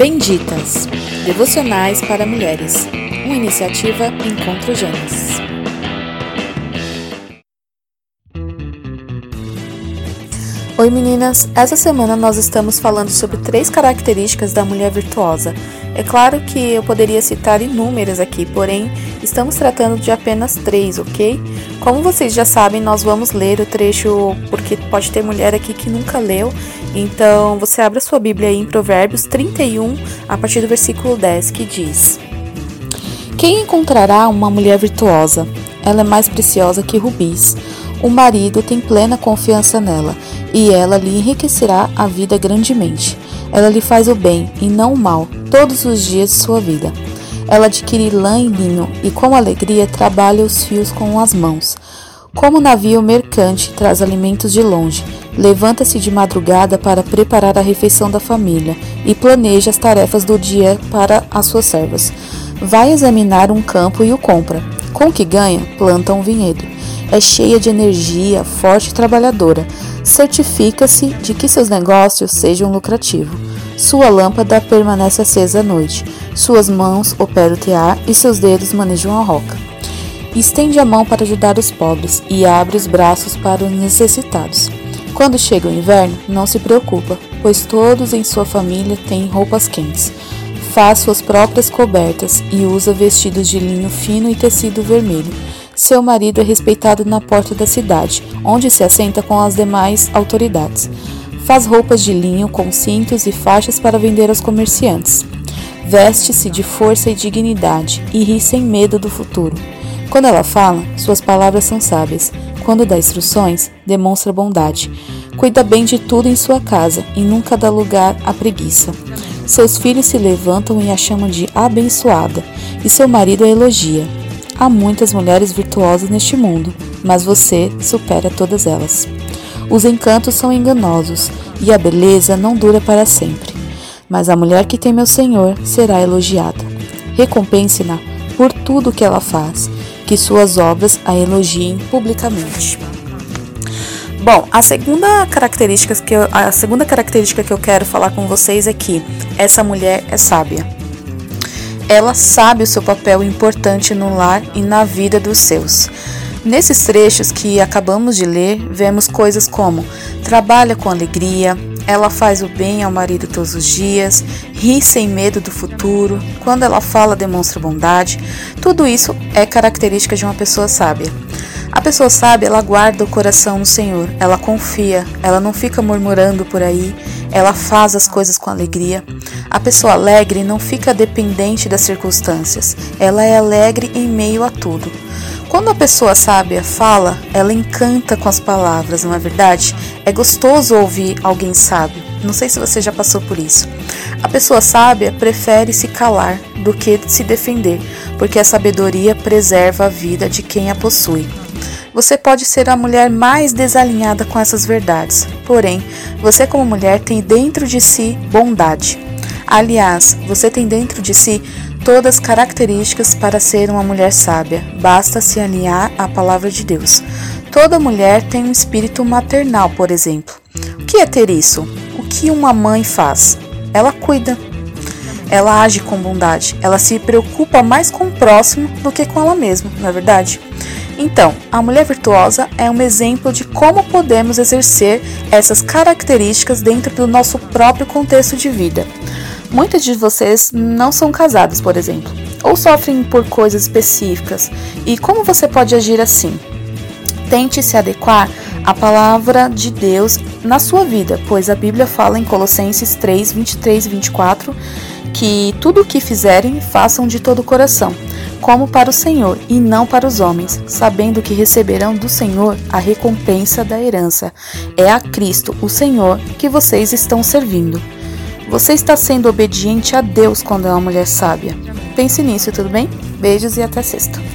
Benditas Devocionais para Mulheres, uma iniciativa Encontro Gênesis. Oi meninas, essa semana nós estamos falando sobre três características da mulher virtuosa. É claro que eu poderia citar inúmeras aqui, porém estamos tratando de apenas três, ok? Como vocês já sabem, nós vamos ler o trecho porque pode ter mulher aqui que nunca leu, então você abre a sua Bíblia aí em Provérbios 31, a partir do versículo 10, que diz: Quem encontrará uma mulher virtuosa? Ela é mais preciosa que rubis. O marido tem plena confiança nela e ela lhe enriquecerá a vida grandemente. Ela lhe faz o bem e não o mal todos os dias de sua vida. Ela adquire lã e linho e com alegria trabalha os fios com as mãos. Como navio mercante traz alimentos de longe, levanta-se de madrugada para preparar a refeição da família e planeja as tarefas do dia para as suas servas. Vai examinar um campo e o compra. Com o que ganha, planta um vinhedo. É cheia de energia, forte e trabalhadora certifica-se de que seus negócios sejam lucrativos. Sua lâmpada permanece acesa à noite, suas mãos operam o tear e seus dedos manejam a roca. Estende a mão para ajudar os pobres e abre os braços para os necessitados. Quando chega o inverno, não se preocupa, pois todos em sua família têm roupas quentes. Faz suas próprias cobertas e usa vestidos de linho fino e tecido vermelho seu marido é respeitado na porta da cidade, onde se assenta com as demais autoridades. Faz roupas de linho com cintos e faixas para vender aos comerciantes. Veste-se de força e dignidade e ri sem medo do futuro. Quando ela fala, suas palavras são sábias. Quando dá instruções, demonstra bondade. Cuida bem de tudo em sua casa e nunca dá lugar à preguiça. Seus filhos se levantam e a chamam de abençoada, e seu marido a elogia. Há muitas mulheres virtuosas neste mundo, mas você supera todas elas. Os encantos são enganosos e a beleza não dura para sempre. Mas a mulher que tem meu Senhor será elogiada. Recompense-na por tudo que ela faz, que suas obras a elogiem publicamente. Bom, a segunda característica que eu, a segunda característica que eu quero falar com vocês é que essa mulher é sábia. Ela sabe o seu papel importante no lar e na vida dos seus. Nesses trechos que acabamos de ler, vemos coisas como trabalha com alegria, ela faz o bem ao marido todos os dias, ri sem medo do futuro, quando ela fala demonstra bondade. Tudo isso é característica de uma pessoa sábia. A pessoa sábia, ela guarda o coração no Senhor, ela confia, ela não fica murmurando por aí, ela faz as coisas com alegria. A pessoa alegre não fica dependente das circunstâncias, ela é alegre em meio a tudo. Quando a pessoa sábia fala, ela encanta com as palavras, não é verdade? É gostoso ouvir alguém sábio. Não sei se você já passou por isso. A pessoa sábia prefere se calar do que se defender, porque a sabedoria preserva a vida de quem a possui. Você pode ser a mulher mais desalinhada com essas verdades, porém, você, como mulher, tem dentro de si bondade. Aliás, você tem dentro de si todas as características para ser uma mulher sábia, basta se alinhar à palavra de Deus. Toda mulher tem um espírito maternal, por exemplo. O que é ter isso? O que uma mãe faz? Ela cuida. Ela age com bondade. Ela se preocupa mais com o próximo do que com ela mesma, não é verdade? Então, a mulher virtuosa é um exemplo de como podemos exercer essas características dentro do nosso próprio contexto de vida. Muitas de vocês não são casadas, por exemplo, ou sofrem por coisas específicas. E como você pode agir assim? Tente se adequar à palavra de Deus na sua vida, pois a Bíblia fala em Colossenses 3, 23 e 24 que tudo o que fizerem façam de todo o coração, como para o Senhor e não para os homens, sabendo que receberão do Senhor a recompensa da herança. É a Cristo, o Senhor, que vocês estão servindo. Você está sendo obediente a Deus quando é uma mulher sábia. Pense nisso, tudo bem? Beijos e até sexta.